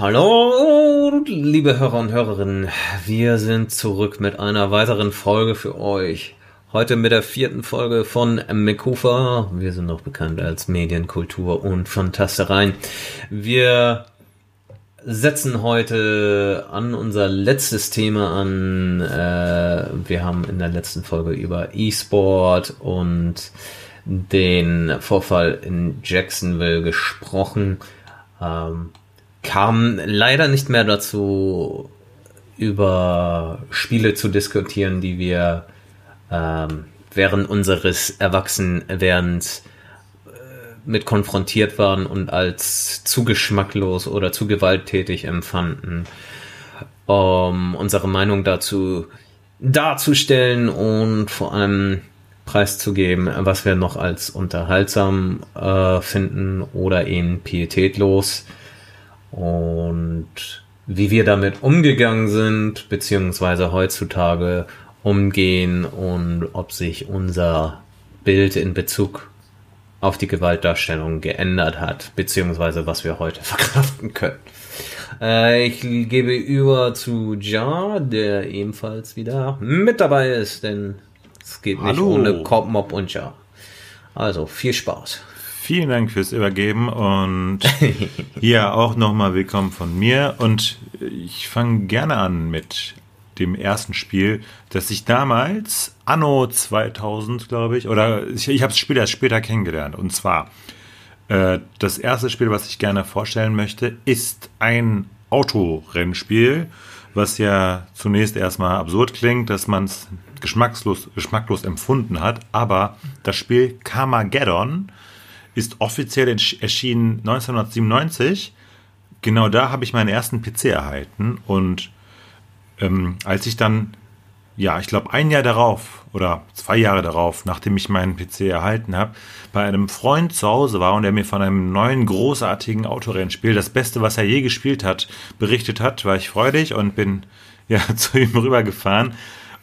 Hallo, liebe Hörer und Hörerinnen. Wir sind zurück mit einer weiteren Folge für euch. Heute mit der vierten Folge von Mekufa. Wir sind noch bekannt als Medienkultur und Fantastereien. Wir setzen heute an unser letztes Thema an. Äh, wir haben in der letzten Folge über E-Sport und den Vorfall in Jacksonville gesprochen. Ähm, kam leider nicht mehr dazu, über Spiele zu diskutieren, die wir ähm, während unseres Erwachsenwerdens äh, mit konfrontiert waren und als zu geschmacklos oder zu gewalttätig empfanden, um unsere Meinung dazu darzustellen und vor allem preiszugeben, was wir noch als unterhaltsam äh, finden oder eben pietätlos und wie wir damit umgegangen sind, beziehungsweise heutzutage umgehen und ob sich unser Bild in Bezug auf die Gewaltdarstellung geändert hat, beziehungsweise was wir heute verkraften können. Äh, ich gebe über zu Ja, der ebenfalls wieder mit dabei ist, denn es geht nicht Hallo. ohne Cop, Mob und Ja. Also viel Spaß. Vielen Dank fürs Übergeben und hier auch nochmal willkommen von mir. Und ich fange gerne an mit dem ersten Spiel, das ich damals, anno 2000, glaube ich, oder ich, ich habe es später, später kennengelernt. Und zwar, äh, das erste Spiel, was ich gerne vorstellen möchte, ist ein Autorennspiel, was ja zunächst erstmal absurd klingt, dass man es geschmackslos, geschmacklos empfunden hat. Aber das Spiel Carmageddon ist offiziell erschienen 1997. Genau da habe ich meinen ersten PC erhalten. Und ähm, als ich dann, ja, ich glaube ein Jahr darauf oder zwei Jahre darauf, nachdem ich meinen PC erhalten habe, bei einem Freund zu Hause war und er mir von einem neuen großartigen Autorennspiel, das Beste, was er je gespielt hat, berichtet hat, war ich freudig und bin ja zu ihm rübergefahren.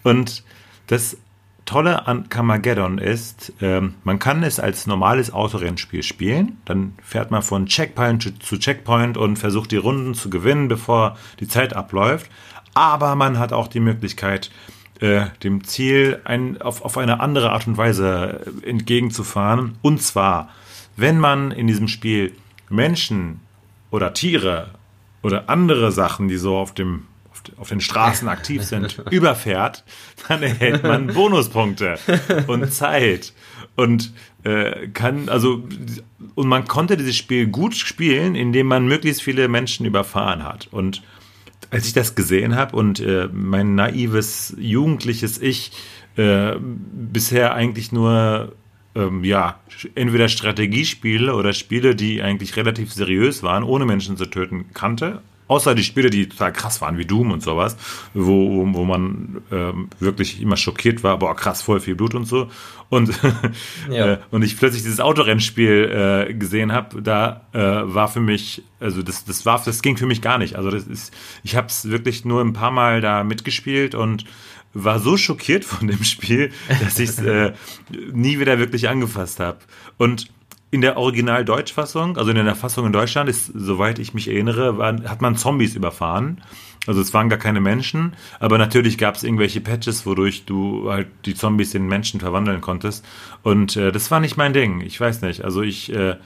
Und das Tolle an Carmageddon ist, ähm, man kann es als normales Autorennspiel spielen. Dann fährt man von Checkpoint zu Checkpoint und versucht die Runden zu gewinnen, bevor die Zeit abläuft. Aber man hat auch die Möglichkeit, äh, dem Ziel ein, auf, auf eine andere Art und Weise äh, entgegenzufahren. Und zwar, wenn man in diesem Spiel Menschen oder Tiere oder andere Sachen, die so auf dem auf den Straßen aktiv sind, überfährt, dann erhält man Bonuspunkte und Zeit. Und äh, kann also und man konnte dieses Spiel gut spielen, indem man möglichst viele Menschen überfahren hat. Und als ich das gesehen habe und äh, mein naives jugendliches Ich äh, bisher eigentlich nur ähm, ja entweder Strategiespiele oder Spiele, die eigentlich relativ seriös waren, ohne Menschen zu töten, kannte Außer die Spiele, die total krass waren, wie Doom und sowas, wo, wo man ähm, wirklich immer schockiert war, boah, krass, voll viel Blut und so. Und, ja. äh, und ich plötzlich dieses Autorennspiel äh, gesehen habe, da äh, war für mich, also das, das war, das ging für mich gar nicht. Also das ist, ich habe es wirklich nur ein paar Mal da mitgespielt und war so schockiert von dem Spiel, dass ich es äh, nie wieder wirklich angefasst habe. Und in der Original-Deutschfassung, also in der Fassung in Deutschland, ist, soweit ich mich erinnere, war, hat man Zombies überfahren. Also es waren gar keine Menschen, aber natürlich gab es irgendwelche Patches, wodurch du halt die Zombies in Menschen verwandeln konntest. Und äh, das war nicht mein Ding. Ich weiß nicht. Also ich, äh,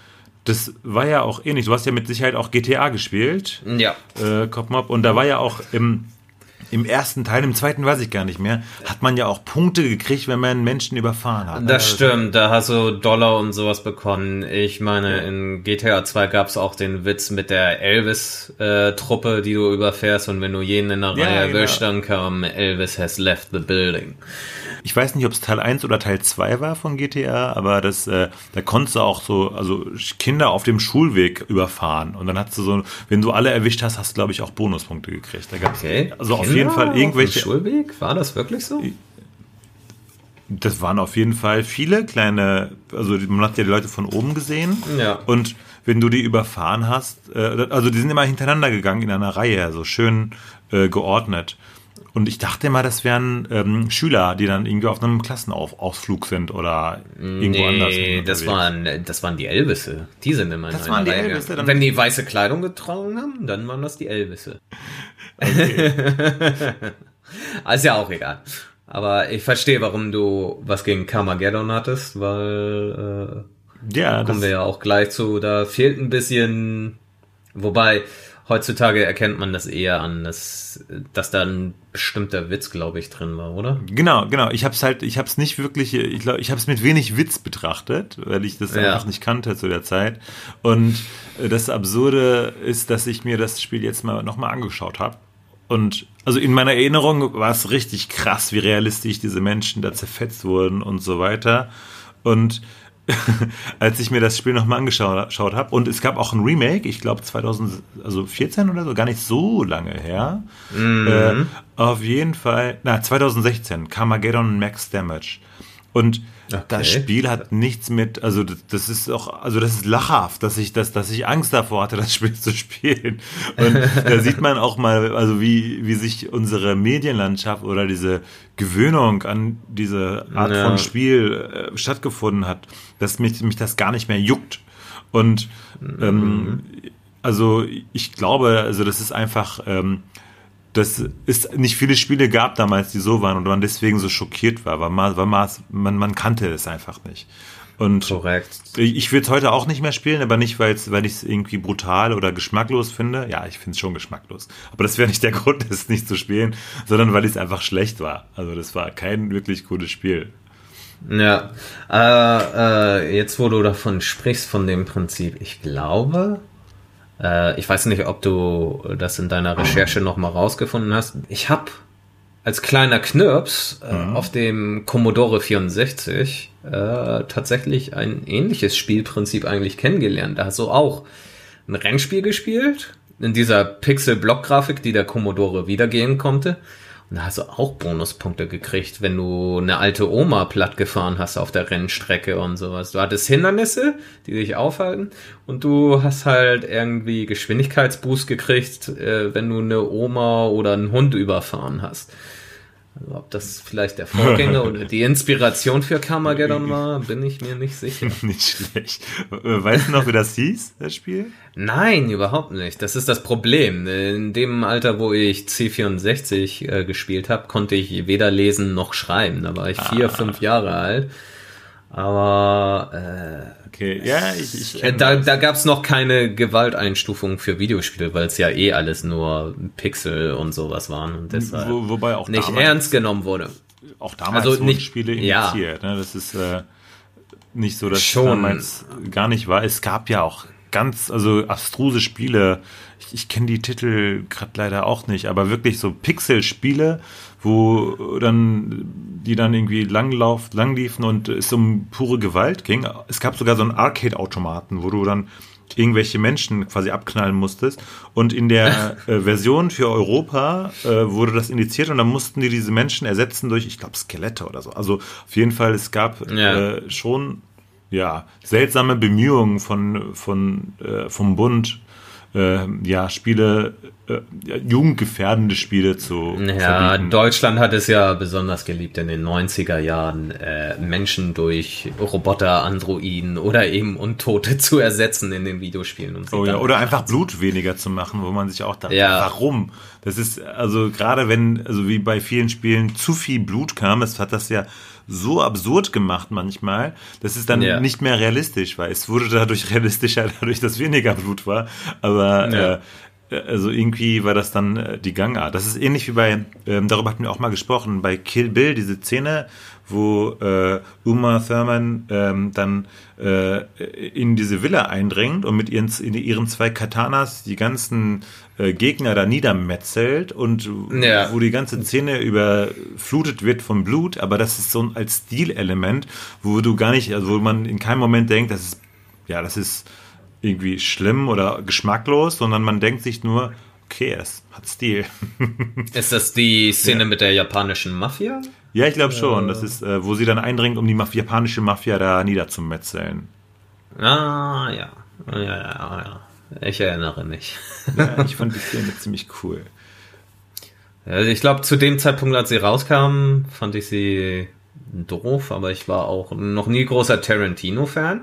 das war ja auch ähnlich. Du hast ja mit Sicherheit auch GTA gespielt. Ja. Äh, Copmob. Und da war ja auch im im ersten Teil, im zweiten weiß ich gar nicht mehr, hat man ja auch Punkte gekriegt, wenn man Menschen überfahren hat. Das also stimmt, da hast du Dollar und sowas bekommen. Ich meine, in GTA 2 gab es auch den Witz mit der Elvis-Truppe, die du überfährst und wenn du jeden in der ja, Reihe genau. erwischt, dann kam Elvis has left the building. Ich weiß nicht, ob es Teil 1 oder Teil 2 war von GTA, aber das, äh, da konntest du auch so, also Kinder auf dem Schulweg überfahren. Und dann hast du so, wenn du alle erwischt hast, hast du, glaube ich, auch Bonuspunkte gekriegt. Da gab's okay. also Kinder auf jeden Fall irgendwelche. Auf dem Schulweg? War das wirklich so? Das waren auf jeden Fall viele kleine, also man hat ja die Leute von oben gesehen. Ja. Und wenn du die überfahren hast, äh, also die sind immer hintereinander gegangen in einer Reihe, so schön äh, geordnet. Und ich dachte immer, das wären ähm, Schüler, die dann irgendwie auf einem Klassenausflug sind oder irgendwo anders. Nee, das waren, das waren die Elvisse. Die sind immer in Das einer waren die Reihe. Elvisse, dann- Wenn die weiße Kleidung getragen haben, dann waren das die Elvisse. also ja auch egal. Aber ich verstehe, warum du was gegen Carmageddon hattest, weil äh, Ja, kommen wir ja auch gleich zu. Da fehlt ein bisschen, wobei heutzutage erkennt man das eher an, dass, dass da ein bestimmter Witz, glaube ich, drin war, oder? Genau, genau. Ich habe es halt, ich habe es nicht wirklich, ich glaube, ich habe es mit wenig Witz betrachtet, weil ich das Ja. einfach nicht kannte zu der Zeit. Und äh, das Absurde ist, dass ich mir das Spiel jetzt mal nochmal angeschaut habe. Und also in meiner Erinnerung war es richtig krass, wie realistisch diese Menschen da zerfetzt wurden und so weiter. Und als ich mir das Spiel nochmal angeschaut habe, und es gab auch ein Remake, ich glaube 2014 oder so, gar nicht so lange her. Äh, auf jeden Fall, na, 2016, Carmageddon Max Damage. Und Okay. das Spiel hat nichts mit, also das, das ist auch, also das ist lachhaft, dass ich das, dass ich Angst davor hatte, das Spiel zu spielen. Und da sieht man auch mal, also wie, wie sich unsere Medienlandschaft oder diese Gewöhnung an diese Art Ja. von Spiel äh, stattgefunden hat, dass mich, mich das gar nicht mehr juckt. Und ähm, also ich glaube, also das ist einfach, ähm, dass es nicht viele Spiele gab damals, die so waren und man deswegen so schockiert war, weil man, weil man, man, man kannte es einfach nicht. Und Korrekt. ich, ich würde es heute auch nicht mehr spielen, aber nicht, weil ich es irgendwie brutal oder geschmacklos finde. Ja, ich finde es schon geschmacklos. Aber das wäre nicht der Grund, es nicht zu spielen, sondern weil es einfach schlecht war. Also das war kein wirklich gutes Spiel. Ja, äh, äh, jetzt wo du davon sprichst, von dem Prinzip, ich glaube, äh, ich weiß nicht, ob du das in deiner Recherche nochmal rausgefunden hast. Ich habe als kleiner Knirps äh, auf dem Commodore 64 äh, tatsächlich ein ähnliches Spielprinzip eigentlich kennengelernt. Da hast du auch ein Rennspiel gespielt, in dieser Pixel-Block-Grafik, die der Commodore wiedergeben konnte. Da hast du auch Bonuspunkte gekriegt, wenn du eine alte Oma platt gefahren hast auf der Rennstrecke und sowas. Du hattest Hindernisse, die dich aufhalten und du hast halt irgendwie Geschwindigkeitsboost gekriegt, äh, wenn du eine Oma oder einen Hund überfahren hast. Also ob das vielleicht der Vorgänger oder die Inspiration für Carmageddon war, bin ich mir nicht sicher. nicht schlecht. Äh, Weißt du noch, wie das hieß, das Spiel? Nein, überhaupt nicht. Das ist das Problem. In dem Alter, wo ich C64 äh, gespielt habe, konnte ich weder lesen noch schreiben. Da war ich vier, fünf Jahre alt. Aber Okay, ja, ich, ich kenne da, das. da gab es noch keine Gewalteinstufung für Videospiele, weil es ja eh alles nur Pixel und sowas waren und deshalb Wo, wobei auch nicht damals, ernst genommen wurde. auch damals Also nicht- Spiele ja. indiziert. Ne? Das ist äh, nicht so, dass Schon. es damals gar nicht war. Es gab ja auch ganz, also abstruse Spiele. Ich, ich kenne die Titel gerade leider auch nicht, aber wirklich so Pixel-Spiele, wo dann die dann irgendwie langlauf, lang liefen und es um pure Gewalt ging. Es gab sogar so einen Arcade-Automaten, wo du dann irgendwelche Menschen quasi abknallen musstest. Und in der äh, Version für Europa äh, wurde das indiziert und dann mussten die diese Menschen ersetzen durch, ich glaube, Skelette oder so. Also auf jeden Fall, es gab Ja. äh, schon ja seltsame Bemühungen von, von äh, vom Bund, äh, ja Spiele, äh, jugendgefährdende Spiele zu Ja, verbieten. Deutschland hat es ja besonders geliebt in den 90er Jahren, äh, Menschen durch Roboter, Androiden oder eben Untote zu ersetzen in den Videospielen. Und sie Oh ja, oder einfach Blut weniger zu machen, wo man sich auch dachte, Ja. warum? Das ist, also gerade wenn, also wie bei vielen Spielen zu viel Blut kam, es hat das ja so absurd gemacht manchmal, dass es dann Ja. nicht mehr realistisch war. Es wurde dadurch realistischer, dadurch, dass weniger Blut war. Aber Ja. äh, also irgendwie war das dann äh, die Gangart. Das ist ähnlich wie bei, ähm, darüber hatten wir auch mal gesprochen, bei Kill Bill, diese Szene, wo äh, Uma Thurman ähm, dann äh, in diese Villa eindringt und mit ihren, ihren zwei Katanas die ganzen äh, Gegner da niedermetzelt und Ja. wo die ganze Szene überflutet wird von Blut, aber das ist so ein als Stilelement, wo du gar nicht, also wo man in keinem Moment denkt, das ist, ja, das ist irgendwie schlimm oder geschmacklos, sondern man denkt sich nur, okay, es hat Stil. Ist das die Szene mit der japanischen Mafia? ja, ich glaube schon. Das ist, äh, wo sie dann eindringt, um die Maf japanische Mafia da niederzumetzeln. Ah, ja. Ja, ja, ja. Ich erinnere mich. Ja, ich fand die Szene ziemlich cool. Also ich glaube, zu dem Zeitpunkt, als sie rauskam, fand ich sie doof, aber ich war auch noch nie großer Tarantino-Fan.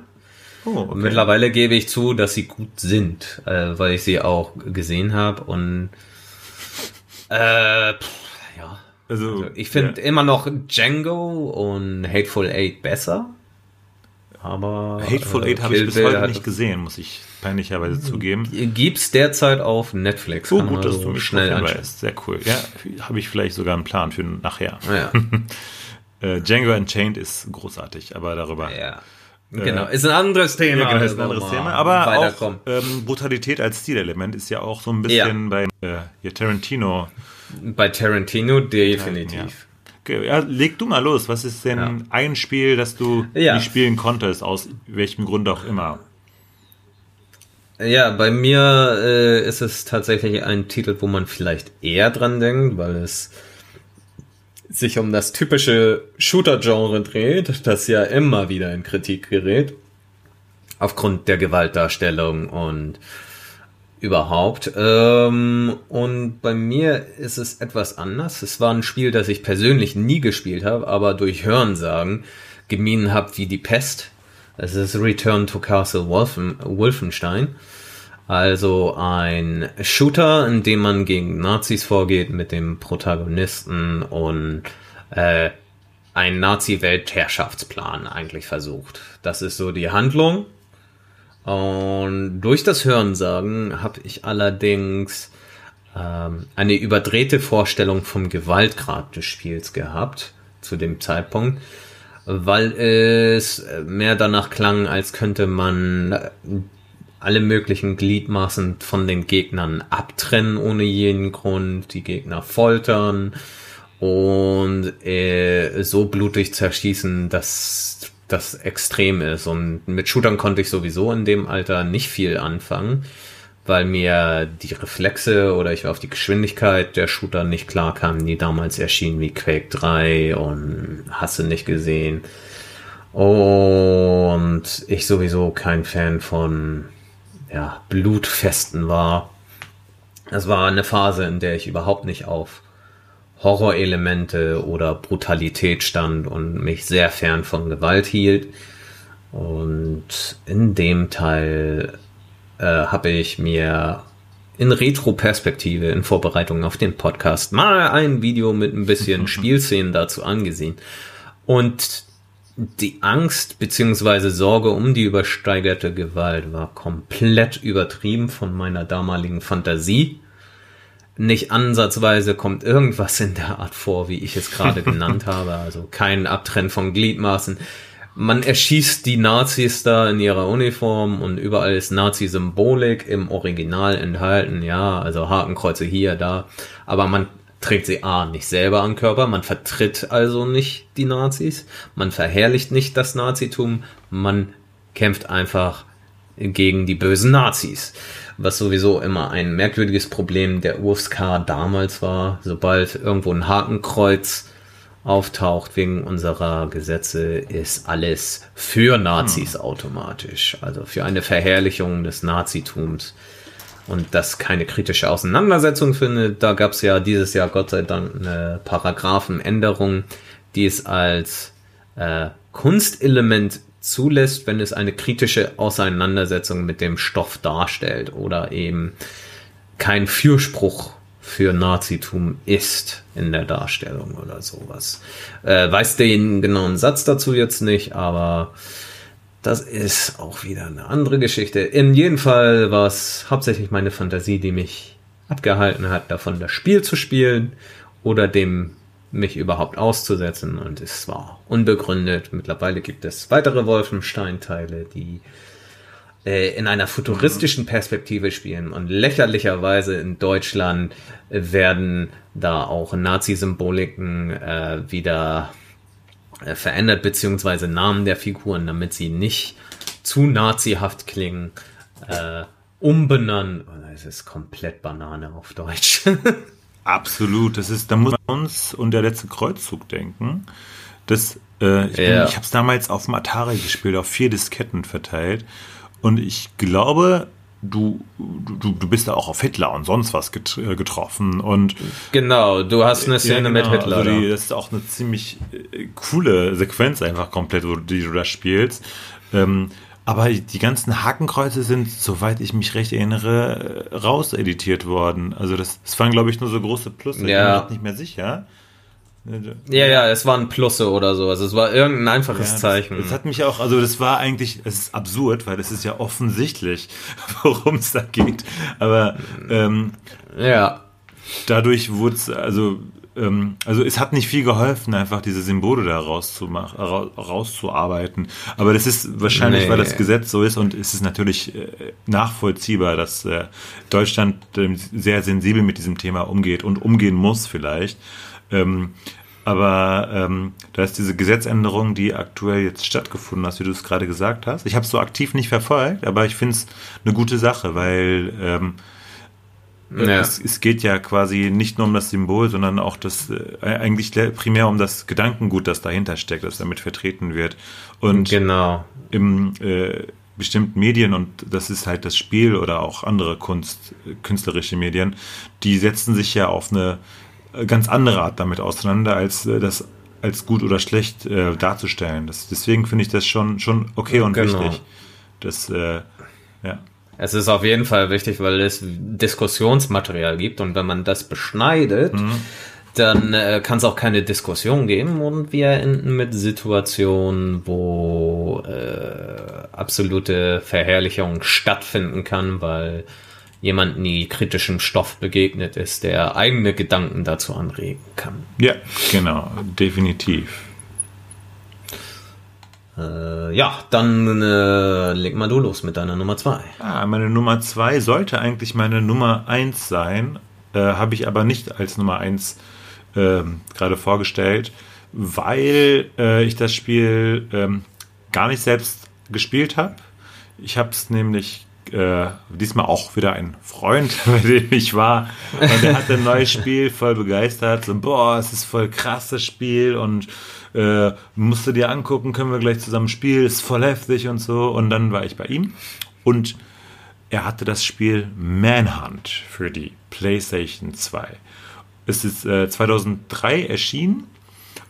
Oh, okay. Mittlerweile gebe ich zu, dass sie gut sind, äh, weil ich sie auch gesehen habe und äh, pff, ja. Also, also ich finde ja. immer noch Django und Hateful Eight besser. Aber Hateful äh, Eight habe ich bis heute nicht gesehen, muss ich peinlicherweise zugeben. Gibt's derzeit auf Netflix. So gut, dass du mich schnell anschaust. Sehr cool. Ja, habe ich vielleicht sogar einen Plan für nachher. Ja. äh, Django Unchained ist großartig, aber darüber. Ja. Äh, genau, ist ein anderes Thema. Ja, genau, ist ein anderes Thema. Aber auch ähm, Brutalität als Stilelement ist ja auch so ein bisschen ja. bei äh, Tarantino. Bei Tarantino definitiv. Ja. Ja, leg du mal los. Was ist denn ja. ein Spiel, das du nicht spielen konntest, aus welchem Grund auch immer? Ja, bei mir äh, ist es tatsächlich ein Titel, wo man vielleicht eher dran denkt, weil es sich um das typische Shooter-Genre dreht, das ja immer wieder in Kritik gerät. Aufgrund der Gewaltdarstellung und überhaupt. Ähm, und bei mir ist es etwas anders. Es war ein Spiel, das ich persönlich nie gespielt habe, aber durch Hörensagen gemieden habe wie die Pest. Es ist Return to Castle Wolfen, Wolfenstein. Also ein Shooter, in dem man gegen Nazis vorgeht mit dem Protagonisten und äh, einen Nazi-Weltherrschaftsplan eigentlich versucht. Das ist so die Handlung. Und durch das Hörensagen habe ich allerdings ähm, eine überdrehte Vorstellung vom Gewaltgrad des Spiels gehabt zu dem Zeitpunkt, weil es mehr danach klang, als könnte man alle möglichen Gliedmaßen von den Gegnern abtrennen ohne jeden Grund, die Gegner foltern und äh, so blutig zerschießen, dass das extrem ist. Und mit Shootern konnte ich sowieso in dem Alter nicht viel anfangen, weil mir die Reflexe oder ich auf die Geschwindigkeit der Shooter nicht klar kam, die damals erschienen wie Quake 3 und hasse nicht gesehen. Und ich sowieso kein Fan von ja, Blutfesten war. Es war eine Phase, in der ich überhaupt nicht auf Horrorelemente oder Brutalität stand und mich sehr fern von Gewalt hielt. Und in dem Teil äh, habe ich mir in Retro-Perspektive in Vorbereitung auf den Podcast mal ein Video mit ein bisschen Spielszenen dazu angesehen. Und die Angst beziehungsweise Sorge um die übersteigerte Gewalt war komplett übertrieben von meiner damaligen Fantasie. Nicht ansatzweise kommt irgendwas in der Art vor, wie ich es gerade genannt habe. Also kein Abtrennen von Gliedmaßen. Man erschießt die Nazis da in ihrer Uniform und überall ist Nazi-Symbolik im Original enthalten. Ja, also Hakenkreuze hier, da. Aber man trägt sie A nicht selber an Körper, man vertritt also nicht die Nazis, man verherrlicht nicht das Nazitum, man kämpft einfach gegen die bösen Nazis. Was sowieso immer ein merkwürdiges Problem der USK damals war, sobald irgendwo ein Hakenkreuz auftaucht wegen unserer Gesetze, ist alles für Nazis hm. automatisch. Also für eine Verherrlichung des Nazitums und das keine kritische Auseinandersetzung findet. Da gab es ja dieses Jahr Gott sei Dank eine Paragraphenänderung, die es als äh, Kunstelement zulässt, wenn es eine kritische Auseinandersetzung mit dem Stoff darstellt oder eben kein Fürspruch für Nazitum ist in der Darstellung oder sowas. Äh, weiß den genauen Satz dazu jetzt nicht, aber das ist auch wieder eine andere Geschichte. In jedem Fall war es hauptsächlich meine Fantasie, die mich abgehalten hat, davon das Spiel zu spielen oder dem mich überhaupt auszusetzen. Und es war unbegründet. Mittlerweile gibt es weitere Wolfenstein-Teile, die äh, in einer futuristischen Perspektive spielen. Und lächerlicherweise in Deutschland werden da auch Nazi-Symboliken äh, wieder äh, verändert, beziehungsweise Namen der Figuren, damit sie nicht zu nazihaft klingen, äh, umbenannt. Es ist komplett Banane auf Deutsch. Absolut. Das ist, da muss man uns und der letzte Kreuzzug denken. Das, äh, ich, ja. ich habe es damals auf dem Atari gespielt, auf vier Disketten verteilt. Und ich glaube, du, du, du bist da auch auf Hitler und sonst was get, äh, getroffen. Und genau, du hast eine Szene ja, genau, mit Hitler. Also die, das ist auch eine ziemlich äh, coole Sequenz einfach komplett, wo die du da spielst. Ähm, aber die ganzen Hakenkreuze sind, soweit ich mich recht erinnere, rauseditiert worden. Also das, das waren, glaube ich, nur so große Plus. Ja. Ich bin mir nicht mehr sicher. Ja, ja, es waren Plusse oder so. Also es war irgendein einfaches ja, Zeichen. Das, das, hat mich auch, also das war eigentlich, es ist absurd, weil es ist ja offensichtlich, worum es da geht. Aber ähm, ja. dadurch wurde es, also ähm, also es hat nicht viel geholfen, einfach diese Symbole da rauszumachen, rauszuarbeiten. Aber das ist wahrscheinlich, nee. weil das Gesetz so ist und es ist natürlich äh, nachvollziehbar, dass äh, Deutschland äh, sehr sensibel mit diesem Thema umgeht und umgehen muss vielleicht. Ähm, aber ähm, da ist diese Gesetzänderung, die aktuell jetzt stattgefunden hat, wie du es gerade gesagt hast. Ich habe es so aktiv nicht verfolgt, aber ich finde es eine gute Sache, weil ähm, ja. es, es, geht ja quasi nicht nur um das Symbol, sondern auch das äh, eigentlich primär um das Gedankengut, das dahinter steckt, das damit vertreten wird. Und genau. im äh, bestimmten Medien, und das ist halt das Spiel oder auch andere Kunst, künstlerische Medien, die setzen sich ja auf eine ganz andere Art damit auseinander, als äh, das als gut oder schlecht äh, darzustellen. Das, deswegen finde ich das schon, schon okay und genau. wichtig. Das, äh, ja. Es ist auf jeden Fall wichtig, weil es Diskussionsmaterial gibt und wenn man das beschneidet, mhm. dann äh, kann es auch keine Diskussion geben und wir enden mit Situationen, wo äh, absolute Verherrlichung stattfinden kann, weil jemand nie kritischem Stoff begegnet ist, der eigene Gedanken dazu anregen kann. Ja, genau, definitiv. Äh, ja, dann äh, leg mal du los mit deiner Nummer 2. Ah, meine Nummer 2 sollte eigentlich meine Nummer 1 sein, äh, habe ich aber nicht als Nummer 1 ähm, gerade vorgestellt, weil äh, ich das Spiel ähm, gar nicht selbst gespielt habe. Ich habe es nämlich äh, diesmal auch wieder ein Freund, bei dem ich war. Und der hatte ein neues Spiel, voll begeistert. So, boah, es ist voll krasses Spiel und äh, musst du dir angucken, können wir gleich zusammen spielen, ist voll heftig und so. Und dann war ich bei ihm und er hatte das Spiel Manhunt für die PlayStation 2. Es ist äh, 2003 erschienen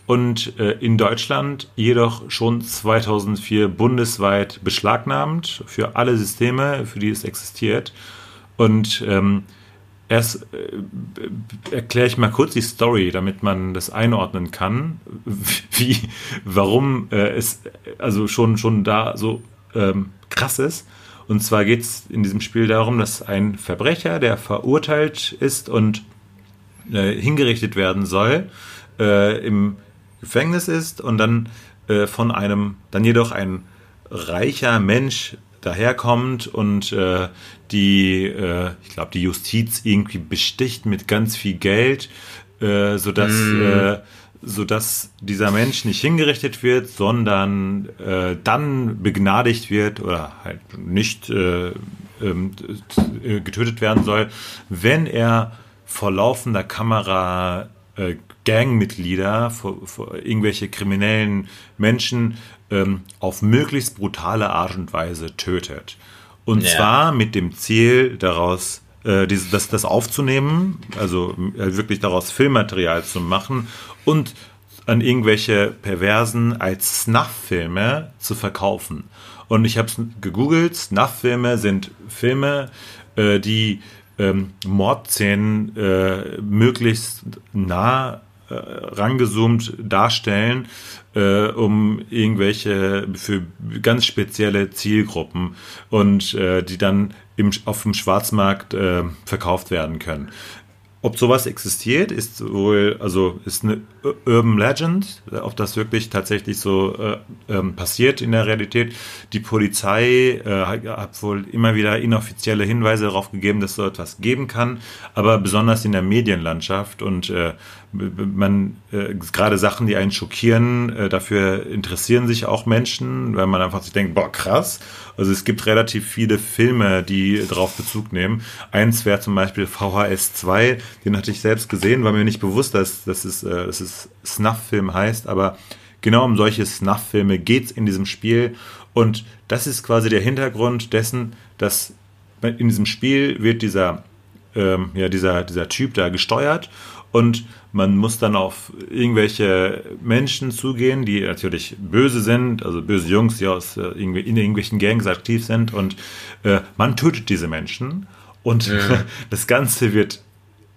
und äh, in Deutschland jedoch schon 2004 bundesweit beschlagnahmt für alle Systeme, für die es existiert. Und ähm, erst äh, erkläre ich mal kurz die Story, damit man das einordnen kann, wie, warum äh, es also schon, schon da so ähm, krass ist. Und zwar geht es in diesem Spiel darum, dass ein Verbrecher, der verurteilt ist und äh, hingerichtet werden soll, äh, im Gefängnis ist und dann äh, von einem, dann jedoch ein reicher Mensch daherkommt und äh, die, äh, ich glaube, die Justiz irgendwie besticht mit ganz viel Geld, äh, sodass, mm. äh, sodass dieser Mensch nicht hingerichtet wird, sondern äh, dann begnadigt wird oder halt nicht äh, ähm, äh, getötet werden soll, wenn er vor laufender Kamera äh, Gangmitglieder, vor, vor irgendwelche kriminellen Menschen ähm, auf möglichst brutale Art und Weise tötet. Und ja. zwar mit dem Ziel, daraus äh, dieses, das, das aufzunehmen, also äh, wirklich daraus Filmmaterial zu machen und an irgendwelche Perversen als Snuff-Filme zu verkaufen. Und ich habe es gegoogelt, Snuff-Filme sind Filme, äh, die ähm, Mordszenen äh, möglichst nah äh, rangezoomt darstellen, äh, um irgendwelche für ganz spezielle Zielgruppen und äh, die dann im, auf dem Schwarzmarkt äh, verkauft werden können. Ob sowas existiert, ist wohl, also ist eine Urban Legend, ob das wirklich tatsächlich so äh, ähm, passiert in der Realität. Die Polizei äh, hat wohl immer wieder inoffizielle Hinweise darauf gegeben, dass so etwas geben kann, aber besonders in der Medienlandschaft und äh, man äh, gerade Sachen, die einen schockieren, äh, dafür interessieren sich auch Menschen, weil man einfach sich denkt, boah, krass. Also es gibt relativ viele Filme, die darauf Bezug nehmen. Eins wäre zum Beispiel VHS 2, den hatte ich selbst gesehen, war mir nicht bewusst, dass, dass, es, äh, dass es Snuff-Film heißt, aber genau um solche Snuff-Filme geht es in diesem Spiel. Und das ist quasi der Hintergrund dessen, dass in diesem Spiel wird dieser, ähm, ja, dieser, dieser Typ da gesteuert und man muss dann auf irgendwelche Menschen zugehen, die natürlich böse sind, also böse Jungs, die aus äh, in irgendwelchen Gangs aktiv sind und äh, man tötet diese Menschen und ja. das Ganze wird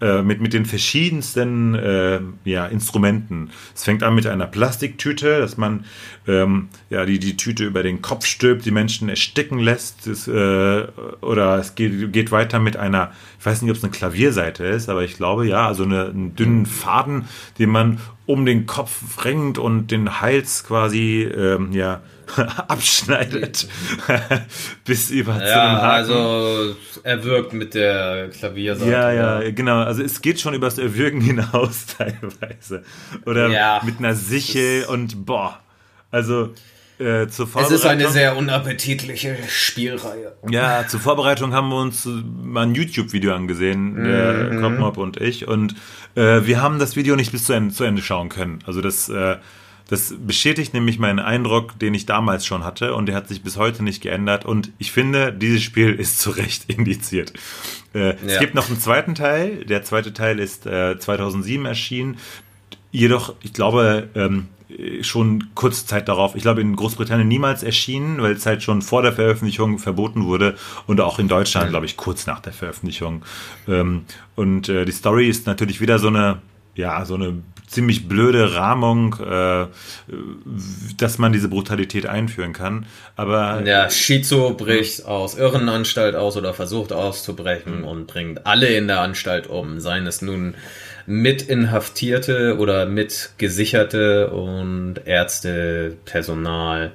äh, mit, mit den verschiedensten äh, ja, Instrumenten. Es fängt an mit einer Plastiktüte, dass man ähm, ja, die, die Tüte über den Kopf stülpt, die Menschen ersticken lässt. Es, äh, oder es geht, geht weiter mit einer, ich weiß nicht, ob es eine Klavierseite ist, aber ich glaube ja, also eine, einen dünnen Faden, den man um den Kopf ringt und den Hals quasi ähm, ja, abschneidet bis über ja, zu einem Haken. Also er wirkt mit der Klavierseite. Ja, ja, genau. Also es geht schon übers Erwürgen hinaus teilweise. Oder ja, mit einer Sichel und boah. Also äh, zur Vorbereitung. Es ist eine sehr unappetitliche Spielreihe. Ja, zur Vorbereitung haben wir uns mal ein YouTube-Video angesehen, der mhm. Kopmob und ich. Und äh, wir haben das Video nicht bis zu Ende, zu Ende schauen können. Also das äh, das bestätigt nämlich meinen Eindruck, den ich damals schon hatte und der hat sich bis heute nicht geändert und ich finde, dieses Spiel ist zu Recht indiziert. Äh, ja. Es gibt noch einen zweiten Teil, der zweite Teil ist äh, 2007 erschienen, jedoch, ich glaube, ähm, schon kurze Zeit darauf, ich glaube in Großbritannien niemals erschienen, weil es halt schon vor der Veröffentlichung verboten wurde und auch in Deutschland, mhm. glaube ich, kurz nach der Veröffentlichung. Ähm, und äh, die Story ist natürlich wieder so eine ja, so eine ziemlich blöde Rahmung, äh, dass man diese Brutalität einführen kann. Aber ja, Shizu bricht aus Irrenanstalt aus oder versucht auszubrechen mhm. und bringt alle in der Anstalt um, seien es nun mit Inhaftierte oder mit Gesicherte und Ärzte, Personal.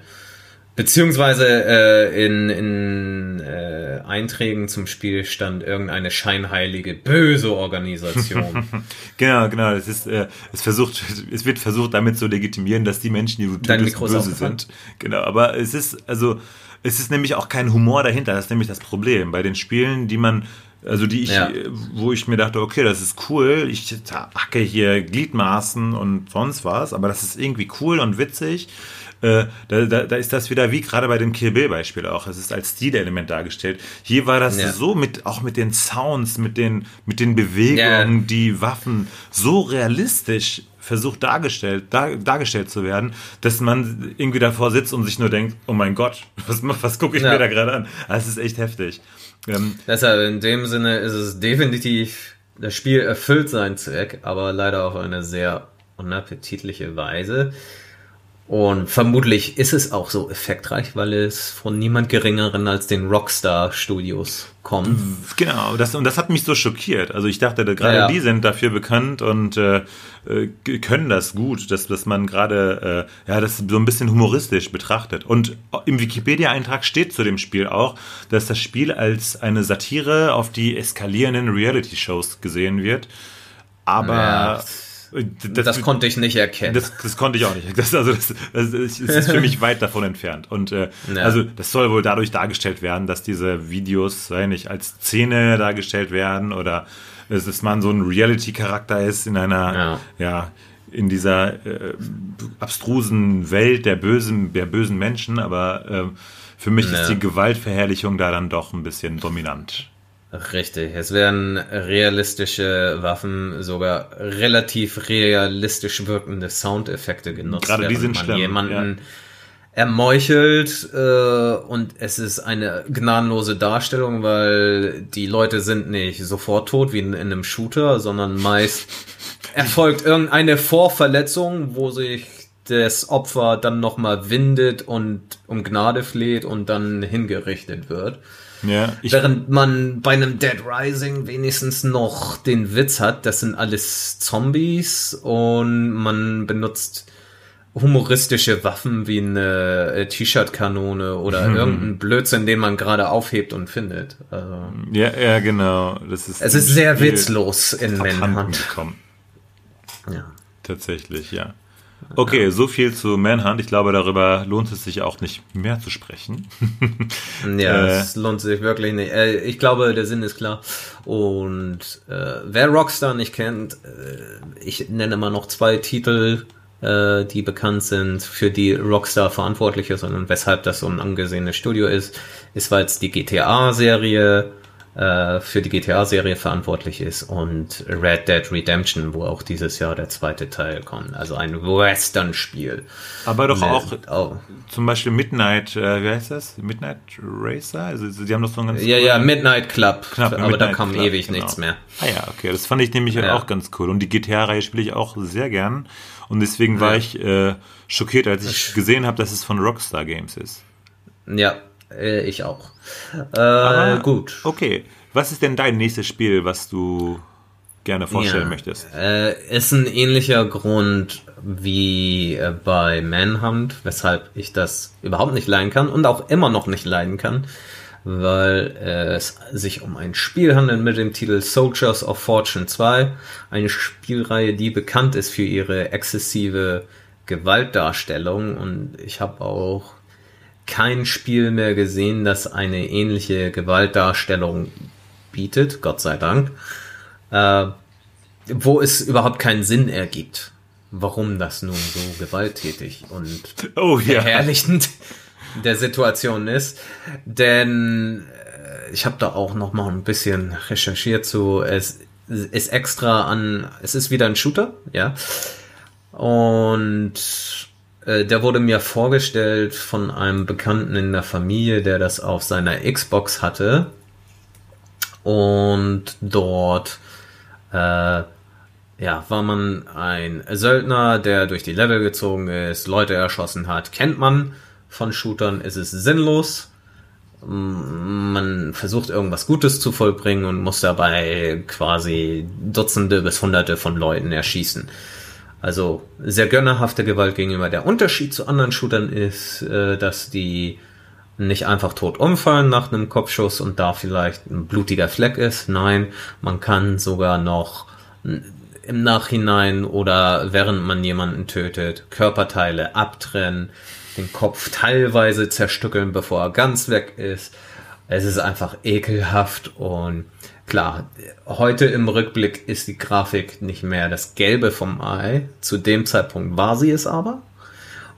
Beziehungsweise äh, in, in äh, Einträgen zum Spiel stand irgendeine scheinheilige böse Organisation. genau, genau. Es ist, äh, es versucht, es wird versucht, damit zu legitimieren, dass die Menschen, die du tötest, böse sind. Genau, aber es ist also, es ist nämlich auch kein Humor dahinter. Das ist nämlich das Problem bei den Spielen, die man also die ich, ja. wo ich mir dachte, okay, das ist cool, ich hacke hier Gliedmaßen und sonst was, aber das ist irgendwie cool und witzig. Äh, da, da, da, ist das wieder wie gerade bei dem Kill Bill Beispiel auch. Es ist als Stilelement dargestellt. Hier war das ja. so mit, auch mit den Sounds, mit den, mit den Bewegungen, ja. die Waffen so realistisch versucht dargestellt, dar, dargestellt zu werden, dass man irgendwie davor sitzt und sich nur denkt, oh mein Gott, was, was gucke ich ja. mir da gerade an? Das ist echt heftig. Ähm, Deshalb in dem Sinne ist es definitiv, das Spiel erfüllt seinen Zweck, aber leider auf eine sehr unappetitliche Weise. Und vermutlich ist es auch so effektreich, weil es von niemand geringeren als den Rockstar Studios kommt. Genau, das, und das hat mich so schockiert. Also ich dachte, gerade ja. die sind dafür bekannt und äh, äh, können das gut, dass, dass man gerade äh, ja, das so ein bisschen humoristisch betrachtet. Und im Wikipedia-Eintrag steht zu dem Spiel auch, dass das Spiel als eine Satire auf die eskalierenden Reality-Shows gesehen wird. Aber ja das, das, konnte ich nicht erkennen. Das, das konnte ich auch nicht. Das, also das, das, ist für mich weit davon entfernt. Und äh, ja. also das soll wohl dadurch dargestellt werden, dass diese Videos sei nicht als Szene dargestellt werden oder dass man so ein Reality-Charakter ist in einer ja, ja in dieser äh, abstrusen Welt der bösen, der bösen Menschen, aber äh, für mich ja. ist die Gewaltverherrlichung da dann doch ein bisschen dominant. Richtig, es werden realistische Waffen, sogar relativ realistisch wirkende Soundeffekte genutzt. Gerade die sind man schlimm. Jemanden ja. ermeuchelt äh, und es ist eine gnadenlose Darstellung, weil die Leute sind nicht sofort tot wie in, in einem Shooter, sondern meist erfolgt irgendeine Vorverletzung, wo sich das Opfer dann nochmal windet und um Gnade fleht und dann hingerichtet wird. Ja, Während man bei einem Dead Rising wenigstens noch den Witz hat, das sind alles Zombies und man benutzt humoristische Waffen wie eine äh, T-Shirt-Kanone oder hm. irgendein Blödsinn, den man gerade aufhebt und findet. Also, ja, ja, genau. Das ist es ist sehr witzlos in Manhunt. Ja. Tatsächlich, ja. Okay, so viel zu Manhunt. Ich glaube, darüber lohnt es sich auch nicht mehr zu sprechen. ja, äh, es lohnt sich wirklich nicht. Äh, ich glaube, der Sinn ist klar. Und äh, wer Rockstar nicht kennt, äh, ich nenne immer noch zwei Titel. äh, die bekannt sind, für die Rockstar verantwortlich ist und weshalb das so ein angesehenes Studio ist, ist, weil es die GTA-Serie äh, für die GTA-Serie verantwortlich ist und Red Dead Redemption, wo auch dieses Jahr der zweite Teil kommt. Also ein Western-Spiel. Aber doch auch oh. zum Beispiel Midnight, äh, wie heißt das? Midnight Racer? Also die haben doch so ein ganz Ja, ja, Midnight Club. Knapp, aber Midnight da kam Club, ewig genau. nichts mehr. Ah ja, okay, das fand ich nämlich ja. auch ganz cool. Und die GTA-Reihe spiele ich auch sehr gern. Und deswegen war ja. ich äh, schockiert, als ich gesehen habe, dass es von Rockstar Games ist. Ja, äh, ich auch. Äh, Aber, gut. Okay. Was ist denn dein nächstes Spiel, was du gerne vorstellen ja, möchtest? Äh, ist ein ähnlicher Grund wie äh, bei Manhunt, weshalb ich das überhaupt nicht leiden kann und auch immer noch nicht leiden kann, weil äh, es sich um ein Spiel handelt mit dem Titel Soldiers of Fortune 2, eine Spielreihe, die bekannt ist für ihre exzessive Gewaltdarstellung und ich habe auch kein Spiel mehr gesehen, das eine ähnliche Gewaltdarstellung bietet, Gott sei Dank, äh, wo es überhaupt keinen Sinn ergibt, warum das nun so gewalttätig und oh, ja. verherrlichend der Situation ist. Denn äh, ich habe da auch noch mal ein bisschen recherchiert zu, es ist extra an, es ist wieder ein Shooter, ja. Und äh, der wurde mir vorgestellt von einem Bekannten in der Familie, der das auf seiner Xbox hatte. Und dort äh, ja, war man ein Söldner, der durch die Level gezogen ist, Leute erschossen hat. Kennt man von Shootern, ist es sinnlos. Man versucht irgendwas Gutes zu vollbringen und muss dabei quasi Dutzende bis Hunderte von Leuten erschießen. Also sehr gönnerhafte Gewalt gegenüber. Der Unterschied zu anderen Shootern ist, äh, dass die nicht einfach tot umfallen nach einem Kopfschuss und da vielleicht ein blutiger Fleck ist. Nein, man kann sogar noch im Nachhinein oder während man jemanden tötet, Körperteile abtrennen, den Kopf teilweise zerstückeln, bevor er ganz weg ist. Es ist einfach ekelhaft und Klar, heute im Rückblick ist die Grafik nicht mehr das Gelbe vom Ei. Zu dem Zeitpunkt war sie es aber.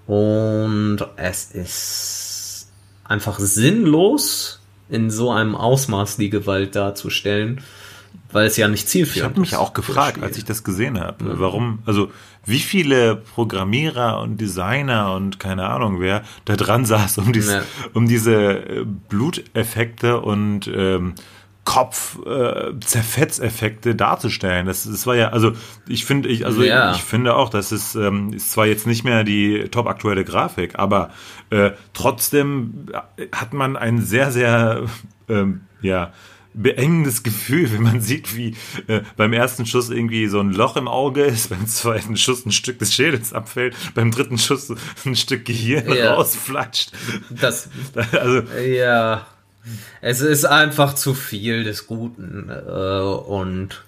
Und es ist einfach sinnlos, in so einem Ausmaß die Gewalt darzustellen, weil es ja nicht zielführend ist. Ich habe mich auch gefragt, als ich das gesehen habe, mhm. warum, also wie viele Programmierer und Designer und keine Ahnung wer da dran saß, um, dies, ja. um diese äh, Bluteffekte und ähm, Kopf äh, Zerfetzeffekte darzustellen. Das, das war ja, also ich finde, ich, also ja. ich, ich, finde auch, das ist, ähm, ist zwar jetzt nicht mehr die top aktuelle Grafik, aber äh, trotzdem hat man ein sehr, sehr ähm, ja, beengendes Gefühl, wenn man sieht, wie äh, beim ersten Schuss irgendwie so ein Loch im Auge ist, beim zweiten Schuss ein Stück des Schädels abfällt, beim dritten Schuss ein Stück Gehirn ja. rausflatscht. Das, also, ja es ist einfach zu viel des Guten. Äh, und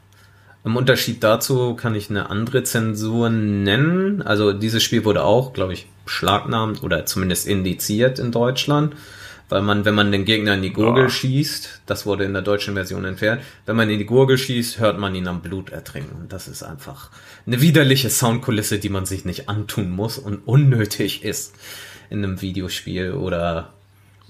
im Unterschied dazu kann ich eine andere Zensur nennen. Also dieses Spiel wurde auch, glaube ich, beschlagnahmt oder zumindest indiziert in Deutschland. Weil man, wenn man den Gegner in die Gurgel ja. schießt, das wurde in der deutschen Version entfernt, wenn man in die Gurgel schießt, hört man ihn am Blut ertrinken. Und das ist einfach eine widerliche Soundkulisse, die man sich nicht antun muss und unnötig ist in einem Videospiel oder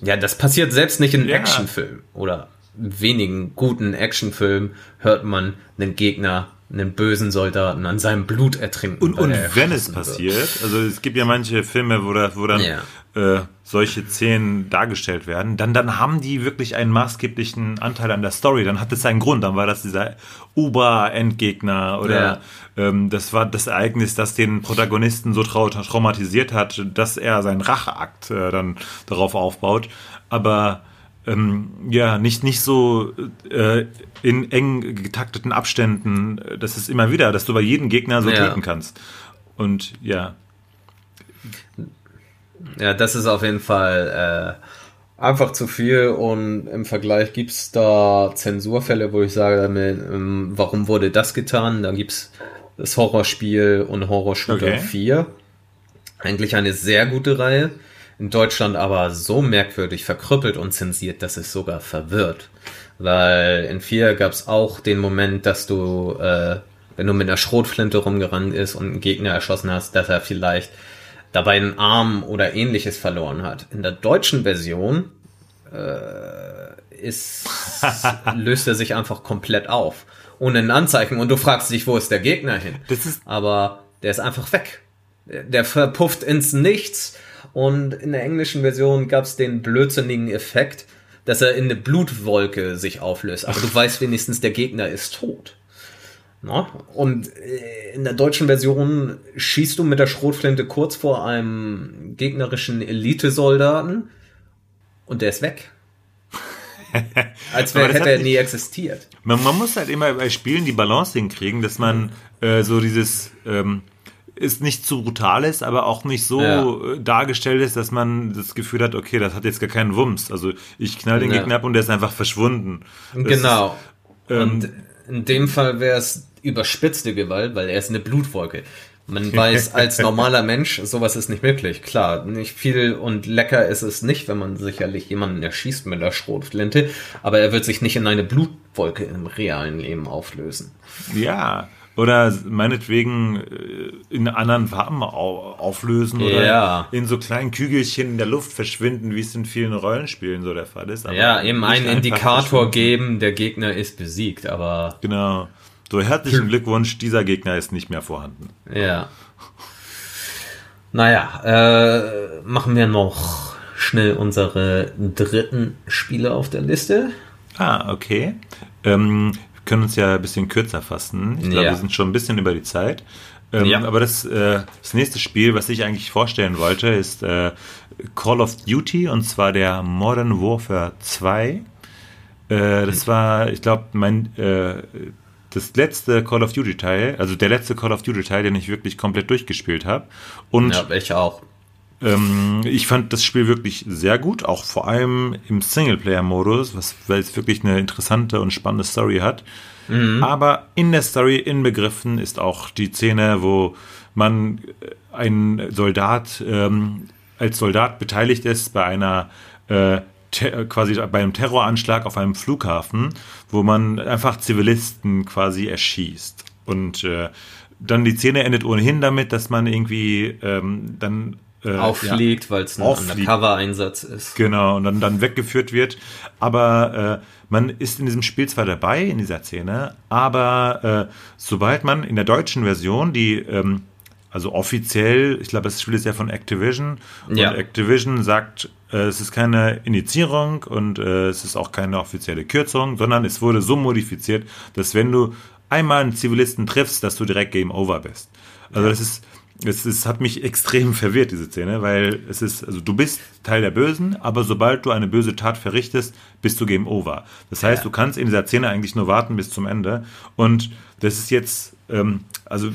ja, das passiert selbst nicht in ja. Actionfilmen oder wenigen guten Actionfilmen hört man einen Gegner, einen bösen Soldaten an seinem Blut ertrinken. Und, und wenn es passiert, wird. also es gibt ja manche Filme, wo, da, wo dann ja. Äh, solche Szenen dargestellt werden, dann, dann haben die wirklich einen maßgeblichen Anteil an der Story. Dann hat es einen Grund. Dann war das dieser Uber-Endgegner oder ja. ähm, das war das Ereignis, das den Protagonisten so trau traumatisiert hat, dass er seinen Racheakt äh, dann darauf aufbaut. Aber ähm, ja, nicht, nicht so äh, in eng getakteten Abständen. Das ist immer wieder, dass du bei jedem Gegner so ja. töten kannst. Und ja. Ja, das ist auf jeden Fall äh, einfach zu viel und im Vergleich gibt es da Zensurfälle, wo ich sage, ähm, warum wurde das getan? Da gibt es das Horrorspiel und Horrorshooter okay. 4. Eigentlich eine sehr gute Reihe in Deutschland aber so merkwürdig verkrüppelt und zensiert, dass es sogar verwirrt. Weil in 4 gab es auch den Moment, dass du äh, wenn du mit einer Schrotflinte rumgerannt ist und einen Gegner erschossen hast, dass er vielleicht dabei einen Arm oder ähnliches verloren hat. In der deutschen Version äh, ist, löst er sich einfach komplett auf. Ohne ein Anzeichen. Und du fragst dich, wo ist der Gegner hin? Das ist Aber der ist einfach weg. Der verpufft ins Nichts. Und in der englischen Version gab es den blödsinnigen Effekt, dass er in eine Blutwolke sich auflöst. Aber du weißt wenigstens, der Gegner ist tot. Na? Und äh, in der deutschen Version schießt du mit der Schrotflinte kurz vor einem gegnerischen Elitesoldaten und der ist weg. Als Aber wär, das hätte er nie existiert. Man, man muss halt immer bei Spielen die Balance hinkriegen, dass man äh, so dieses ähm, ist nicht zu brutal ist, aber auch nicht so Ja. äh, dargestellt ist, dass man das Gefühl hat, okay, das hat jetzt gar keinen Wumms. Also ich knall den Ja. Gegner ab und der ist einfach verschwunden. Das Genau. ähm, und in dem Fall wäre es überspitzte Gewalt, weil er ist eine Blutwolke. Man weiß als normaler Mensch, sowas ist nicht möglich. Klar, nicht viel und lecker ist es nicht, wenn man sicherlich jemanden erschießt mit der Schrotflinte, aber er wird sich nicht in eine Blutwolke im realen Leben auflösen. Ja. Oder meinetwegen äh, in anderen Farben au auflösen oder Ja. in so kleinen Kügelchen in der Luft verschwinden, wie es in vielen Rollenspielen so der Fall ist. Aber Ja, eben einen Indikator geben, der Gegner ist besiegt, aber Genau. So herzlichen Glückwunsch, dieser Gegner ist nicht mehr vorhanden. Ja. Naja, äh, machen wir noch schnell unsere dritten Spiele auf der Liste. Ah, okay. Ähm, wir können uns ja ein bisschen kürzer fassen. Ich glaube, Ja. wir sind schon ein bisschen über die Zeit. Ähm, Ja. Aber das, äh, das nächste Spiel, was ich eigentlich vorstellen wollte, ist äh, Call of Duty und zwar der Modern Warfare 2. Äh, das war, ich glaube, mein äh, das letzte Call of Duty Teil, also der letzte Call of Duty Teil, den ich wirklich komplett durchgespielt habe. Und Ja, ich auch. ähm, ich fand das Spiel wirklich sehr gut, auch vor allem im Singleplayer-Modus, was, weil es wirklich eine interessante und spannende Story hat. Aber in der Story inbegriffen ist auch die Szene, wo man äh, ein Soldat ähm, als Soldat beteiligt ist bei einer äh, quasi bei einem Terroranschlag auf einem Flughafen, wo man einfach Zivilisten quasi erschießt. Und äh, dann die Szene endet ohnehin damit, dass man irgendwie ähm, dann äh, Auffliegt, weil es ein. Undercover-Einsatz ist. Genau, und dann, dann weggeführt wird. Aber äh, man ist in diesem Spiel zwar dabei, in dieser Szene, aber äh, sobald man in der deutschen Version, die ähm, also offiziell, ich glaube, das Spiel ist ja von Activision, Ja. und Activision sagt, äh, es ist keine Initiierung und äh, es ist auch keine offizielle Kürzung, sondern es wurde so modifiziert, dass wenn du einmal einen Zivilisten triffst, dass du direkt Game Over bist. Also das ist es, es hat mich extrem verwirrt, diese Szene, weil es ist, also du bist Teil der Bösen, aber sobald du eine böse Tat verrichtest, bist du Game Over. Das heißt, Ja. du kannst in dieser Szene eigentlich nur warten bis zum Ende. Und das ist jetzt, ähm, also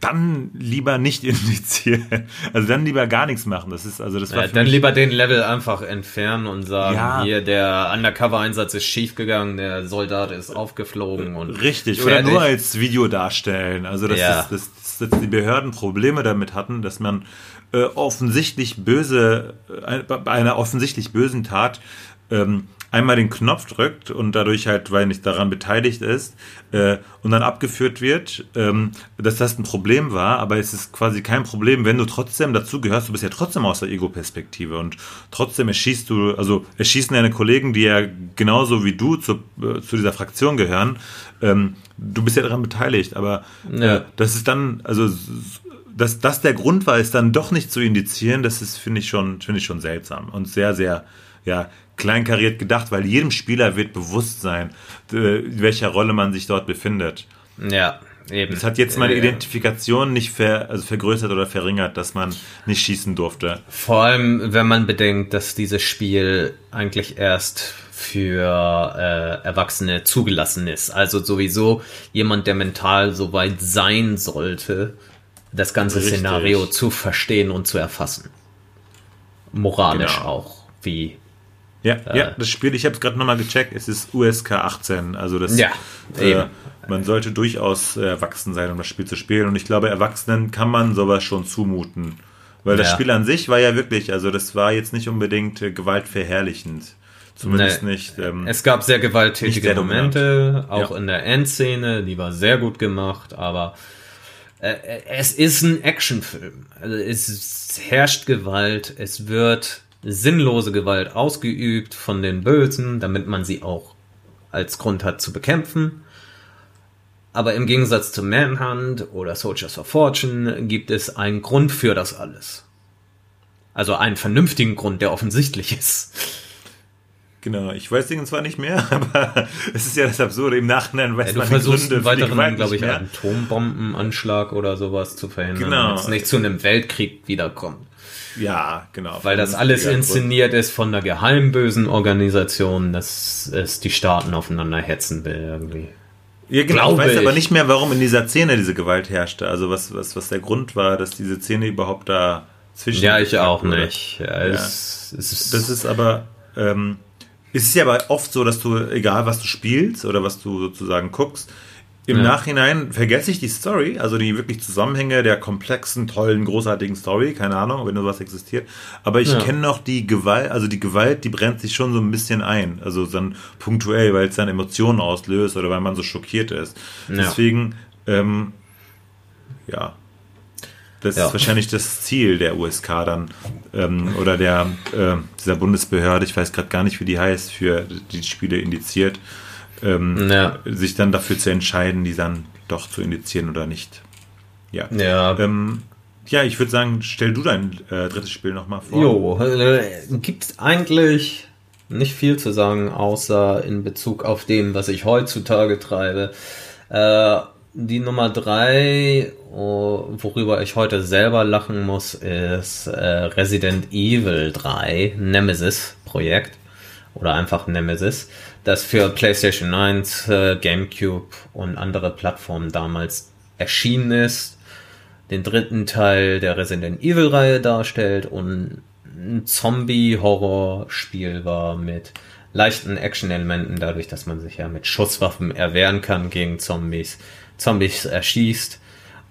dann lieber nicht indizieren. Also dann lieber gar nichts machen. Das ist, also das war Ja, dann lieber den Level einfach entfernen und sagen, Ja. hier, der Undercover-Einsatz ist schiefgegangen, der Soldat ist aufgeflogen und Richtig, oder fertig. nur als Video darstellen. Also, dass, Ja. das, dass, dass die Behörden Probleme damit hatten, dass man äh, offensichtlich böse, äh, bei einer offensichtlich bösen Tat ähm, einmal den Knopf drückt und dadurch halt, weil nicht daran beteiligt ist, äh, und dann abgeführt wird, ähm, dass das ein Problem war, aber es ist quasi kein Problem, wenn du trotzdem dazu gehörst, du bist ja trotzdem aus der Ego-Perspektive und trotzdem erschießt du, also erschießen deine Kollegen, die ja genauso wie du zu, äh, zu dieser Fraktion gehören, ähm, du bist ja daran beteiligt, aber Ja. äh, das ist dann, also dass das der Grund war, ist dann doch nicht zu indizieren, das ist, finde ich schon, finde ich schon seltsam und sehr, sehr, ja, kleinkariert gedacht, weil jedem Spieler wird bewusst sein, äh, in welcher Rolle man sich dort befindet. Ja, eben. Das hat jetzt meine Äh, Identifikation nicht ver, also vergrößert oder verringert, dass man nicht schießen durfte. Vor allem, wenn man bedenkt, dass dieses Spiel eigentlich erst für äh, Erwachsene zugelassen ist. Also sowieso jemand, der mental so weit sein sollte, das ganze Richtig. Szenario zu verstehen und zu erfassen. Moralisch Genau. auch, wie Ja, ja, das Spiel, ich habe es gerade nochmal gecheckt, es ist USK 18, also das Ja, äh, man sollte durchaus äh, erwachsen sein, um das Spiel zu spielen und ich glaube, Erwachsenen kann man sowas schon zumuten, weil das Ja. Spiel an sich war ja wirklich, also das war jetzt nicht unbedingt äh, gewaltverherrlichend. Zumindest nee, nicht. Ähm, es gab sehr gewalttätige sehr Momente, auch ja. in der Endszene, die war sehr gut gemacht, aber äh, es ist ein Actionfilm. Also es herrscht Gewalt, es wird sinnlose Gewalt ausgeübt von den Bösen, damit man sie auch als Grund hat zu bekämpfen. Aber im Gegensatz zu Manhunt oder Soldiers of Fortune gibt es einen Grund für das alles. Also einen vernünftigen Grund, der offensichtlich ist. Genau, ich weiß den zwar nicht mehr, aber es ist ja das Absurde. Im Nachhinein weiß ja, man du versuchst einen weiteren, glaube ich, Atombombenanschlag oder sowas zu verhindern, genau. damit es nicht zu einem Weltkrieg wiederkommt. Ja, genau. Weil das alles inszeniert ist von einer geheimbösen Organisation, dass es die Staaten aufeinander hetzen will irgendwie. Ja, genau. Glaube ich weiß aber nicht mehr, warum in dieser Szene diese Gewalt herrschte. Also was, was, was der Grund war, dass diese Szene überhaupt da zwischen. Ja, ich auch wurde. nicht. Ja, ja. Es, das ist aber. Ähm, es ist ja aber oft so, dass du, egal was du spielst oder was du sozusagen guckst, im ja. Nachhinein vergesse ich die Story, also die wirklich Zusammenhänge der komplexen, tollen, großartigen Story, keine Ahnung, wenn sowas existiert. Aber ich ja. kenne noch die Gewalt, also die Gewalt, die brennt sich schon so ein bisschen ein. Also dann punktuell, weil es dann Emotionen auslöst oder weil man so schockiert ist. Ja. Deswegen, ähm, ja. Das ist wahrscheinlich das Ziel der USK dann ähm, oder der äh, dieser Bundesbehörde, ich weiß gerade gar nicht, wie die heißt, für die Spiele indiziert ähm, ja. sich dann dafür zu entscheiden, die dann doch zu indizieren oder nicht. Ja. Ja. Ähm, ja, ich würde sagen, stell du dein äh, drittes Spiel nochmal vor. Jo, äh, gibt eigentlich nicht viel zu sagen, außer in Bezug auf dem, was ich heutzutage treibe. Äh, die Nummer drei, oh, worüber ich heute selber lachen muss, ist äh, Resident Evil 3 Nemesis Projekt oder einfach Nemesis das für PlayStation 1, äh, GameCube und andere Plattformen damals erschienen ist, den dritten Teil der Resident Evil-Reihe darstellt und ein Zombie-Horror-Spiel war mit leichten Action-Elementen, dadurch, dass man sich ja mit Schusswaffen erwehren kann gegen Zombies, Zombies erschießt.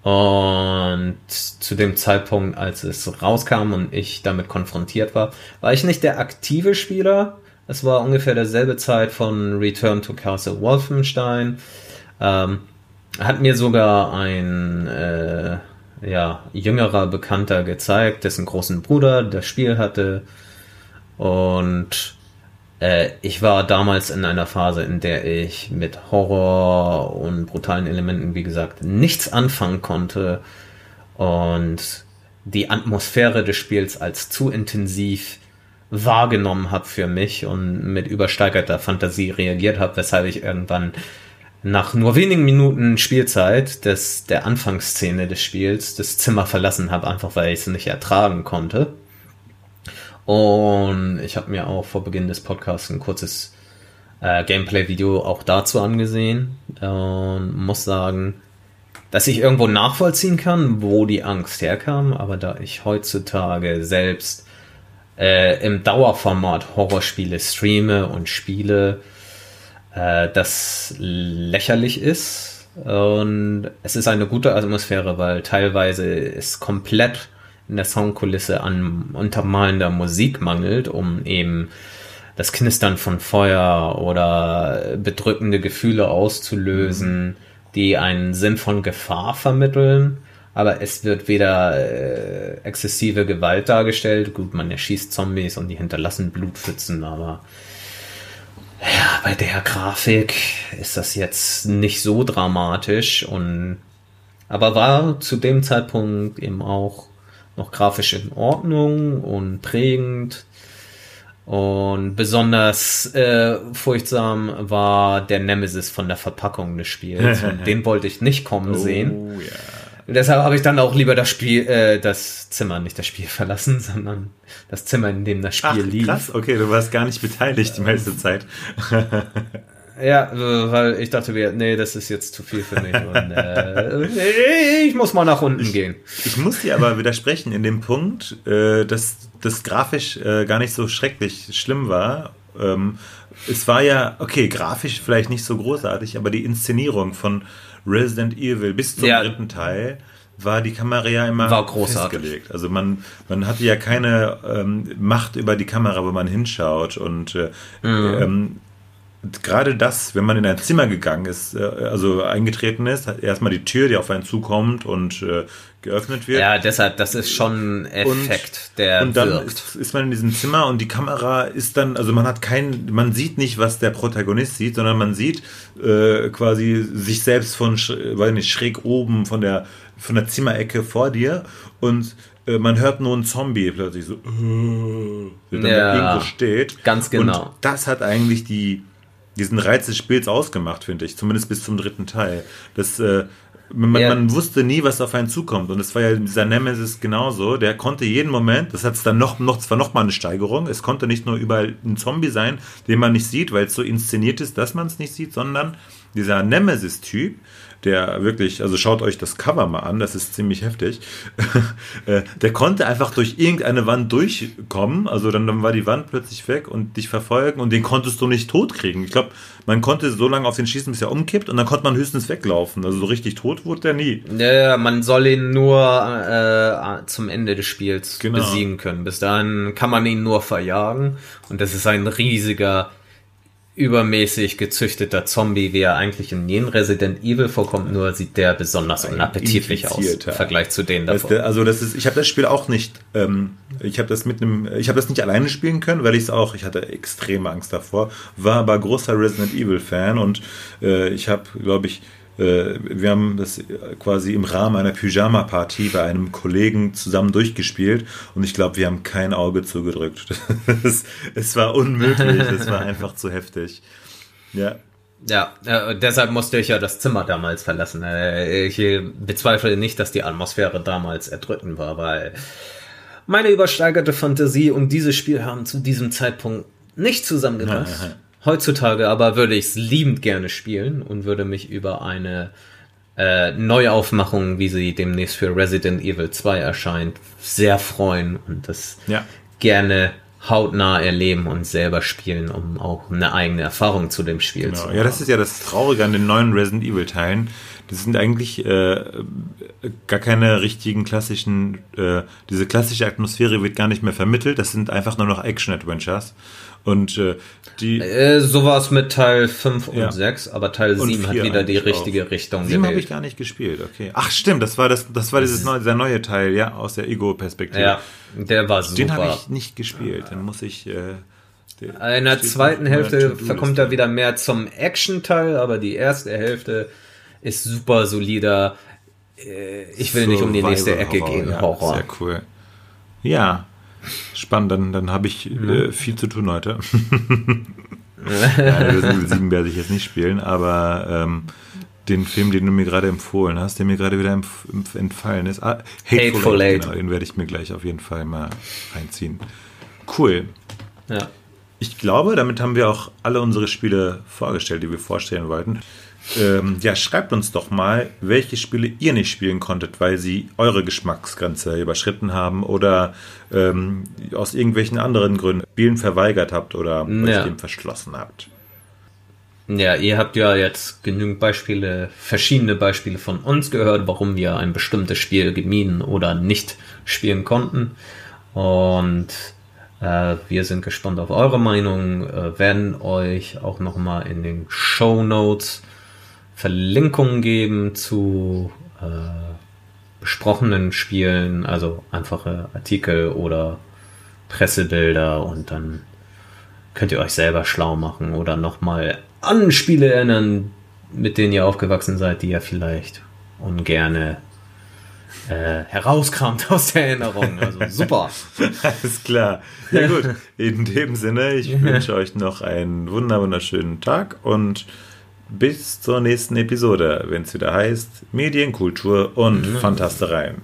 Und zu dem Zeitpunkt, als es rauskam und ich damit konfrontiert war, war ich nicht der aktive Spieler, es war ungefähr derselbe Zeit von Return to Castle Wolfenstein. Ähm, hat mir sogar ein äh, ja, jüngerer Bekannter gezeigt, dessen großen Bruder das Spiel hatte. Und äh, ich war damals in einer Phase, in der ich mit Horror und brutalen Elementen, wie gesagt, nichts anfangen konnte. Und die Atmosphäre des Spiels als zu intensiv wahrgenommen habe für mich und mit übersteigerter Fantasie reagiert habe, weshalb ich irgendwann nach nur wenigen Minuten Spielzeit des, der Anfangsszene des Spiels das Zimmer verlassen habe, einfach weil ich es nicht ertragen konnte. Und ich habe mir auch vor Beginn des Podcasts ein kurzes äh, Gameplay-Video auch dazu angesehen und muss sagen, dass ich irgendwo nachvollziehen kann, wo die Angst herkam, aber da ich heutzutage selbst äh, im Dauerformat Horrorspiele streame und spiele, äh, das lächerlich ist. Und es ist eine gute Atmosphäre, weil teilweise ist komplett in der Soundkulisse an untermalender Musik mangelt, um eben das Knistern von Feuer oder bedrückende Gefühle auszulösen, mhm. die einen Sinn von Gefahr vermitteln aber es wird weder äh, exzessive Gewalt dargestellt. Gut, man erschießt Zombies und die hinterlassen Blutpfützen, aber ja, bei der Grafik ist das jetzt nicht so dramatisch und aber war zu dem Zeitpunkt eben auch noch grafisch in Ordnung und prägend. Und besonders äh, furchtsam war der Nemesis von der Verpackung des Spiels. Den wollte ich nicht kommen oh, sehen. Ja. Und deshalb habe ich dann auch lieber das Spiel, äh, das Zimmer, nicht das Spiel verlassen, sondern das Zimmer, in dem das Spiel Ach, lief. Krass, okay, du warst gar nicht beteiligt die meiste Zeit. ja, weil ich dachte mir, nee, das ist jetzt zu viel für mich. Und, äh, ich muss mal nach unten ich, gehen. Ich muss dir aber widersprechen in dem Punkt, äh, dass das grafisch äh, gar nicht so schrecklich schlimm war. Ähm, es war ja, okay, grafisch vielleicht nicht so großartig, aber die Inszenierung von Resident Evil bis zum ja. dritten Teil war die Kamera ja immer war großartig. festgelegt. Also man, man hatte ja keine ähm, Macht über die Kamera, wo man hinschaut. Und äh, mhm. ähm, gerade das, wenn man in ein Zimmer gegangen ist, äh, also eingetreten ist, hat erstmal die Tür, die auf einen zukommt und äh, geöffnet wird. Ja, deshalb, das ist schon ein Effekt, und, der Und dann wirkt. ist, ist man in diesem Zimmer und die Kamera ist dann, also man hat kein, man sieht nicht, was der Protagonist sieht, sondern man sieht äh, quasi sich selbst von, weiß nicht, schräg oben von der, von der Zimmerecke vor dir und äh, man hört nur einen Zombie plötzlich so, der Ja, irgendwo steht. ganz genau. Und das hat eigentlich die, diesen Reiz des Spiels ausgemacht, finde ich. Zumindest bis zum dritten Teil. Das, äh, man, Ja. man wusste nie, was auf einen zukommt. Und es war ja dieser Nemesis genauso. Der konnte jeden Moment, das hat es dann noch, noch, zwar noch mal eine Steigerung, es konnte nicht nur überall ein Zombie sein, den man nicht sieht, weil es so inszeniert ist, dass man es nicht sieht, sondern dieser Nemesis-Typ, der wirklich, also schaut euch das Cover mal an, das ist ziemlich heftig. Äh, der konnte einfach durch irgendeine Wand durchkommen, also dann, dann war die Wand plötzlich weg und dich verfolgen und den konntest du nicht tot kriegen. Ich glaube, man konnte so lange auf den schießen, bis er umkippt und dann konnte man höchstens weglaufen. Also so richtig tot wurde der nie. Ja, man soll ihn nur äh, zum Ende des Spiels Genau. besiegen können. Bis dahin kann man ihn nur verjagen. Und das ist ein riesiger, übermäßig gezüchteter Zombie, wie er eigentlich in jedem Resident Evil vorkommt, nur sieht der besonders unappetitlich aus im Vergleich zu denen Weißt davor. du, also das ist, ich habe das Spiel auch nicht, ähm, ich habe das mit einem, ich habe das nicht alleine spielen können, weil ich es auch, ich hatte extreme Angst davor, war aber großer Resident Evil Fan und äh, ich habe, glaube ich, wir haben das quasi im Rahmen einer Pyjama-Party bei einem Kollegen zusammen durchgespielt und ich glaube, wir haben kein Auge zugedrückt. es, es war unmöglich, es war einfach zu heftig. Ja, Ja, äh, deshalb musste ich ja das Zimmer damals verlassen. Äh, ich äh, bezweifle nicht, dass die Atmosphäre damals erdrückend war, weil meine übersteigerte Fantasie und dieses Spiel haben zu diesem Zeitpunkt nicht zusammengepasst. Heutzutage aber würde ich es liebend gerne spielen und würde mich über eine äh, Neuaufmachung, wie sie demnächst für Resident Evil 2 erscheint, sehr freuen und das ja. gerne hautnah erleben und selber spielen, um auch eine eigene Erfahrung zu dem Spiel zu Genau. Ja, das ist ja das Traurige an den neuen Resident Evil Teilen. Das sind eigentlich äh, gar keine richtigen klassischen, äh, diese klassische Atmosphäre wird gar nicht mehr vermittelt. Das sind einfach nur noch Action-Adventures. Und äh, die Äh, so war es mit Teil 5 und Ja. 6, aber Teil Und 7 hat wieder die richtige auch. Richtung sieben habe gewählt. ich gar nicht gespielt. Okay. Ach stimmt, das war das, das war dieses neue, dieser neue Teil, ja, aus der Ego-Perspektive. Ja, der war Den habe super. ich nicht gespielt. Dann muss ich. Äh, der In der zweiten Hälfte verkommt er wieder mehr zum Action-Teil, aber die erste Hälfte ist super solider. Äh, Ich will nicht um die nächste Ecke Survival gehen. Ja, Horror. Sehr cool. Ja, spannend. Dann, dann habe ich äh, viel zu tun heute. Resident Evil 7 werde ich jetzt nicht spielen, aber ähm, den Film, den du mir gerade empfohlen hast, der mir gerade wieder entfallen ist, ah, Hateful, Hateful Eight, Eight. Genau, den werde ich mir gleich auf jeden Fall mal reinziehen. Cool. Ja. Ich glaube, damit haben wir auch alle unsere Spiele vorgestellt, die wir vorstellen wollten. Ähm, ja, schreibt uns doch mal, welche Spiele ihr nicht spielen konntet, weil sie eure Geschmacksgrenze überschritten haben oder ähm, aus irgendwelchen anderen Gründen Spielen verweigert habt oder Ja. euch dem verschlossen habt. Ja, ihr habt ja jetzt genügend Beispiele, verschiedene Beispiele von uns gehört, warum wir ein bestimmtes Spiel gemieden oder nicht spielen konnten. Und äh, wir sind gespannt auf eure Meinung, äh, werden euch auch nochmal in den Show Notes Verlinkungen geben zu äh, besprochenen Spielen, also einfache Artikel oder Pressebilder und dann könnt ihr euch selber schlau machen oder nochmal an Spiele erinnern, mit denen ihr aufgewachsen seid, die ihr vielleicht ungerne äh, herauskramt aus der Erinnerung. Also super. Alles klar. Ja gut, in dem Sinne, ich wünsche euch noch einen wunder- wunderschönen Tag und bis zur nächsten Episode, wenn es wieder heißt Medienkultur und Fantastereien.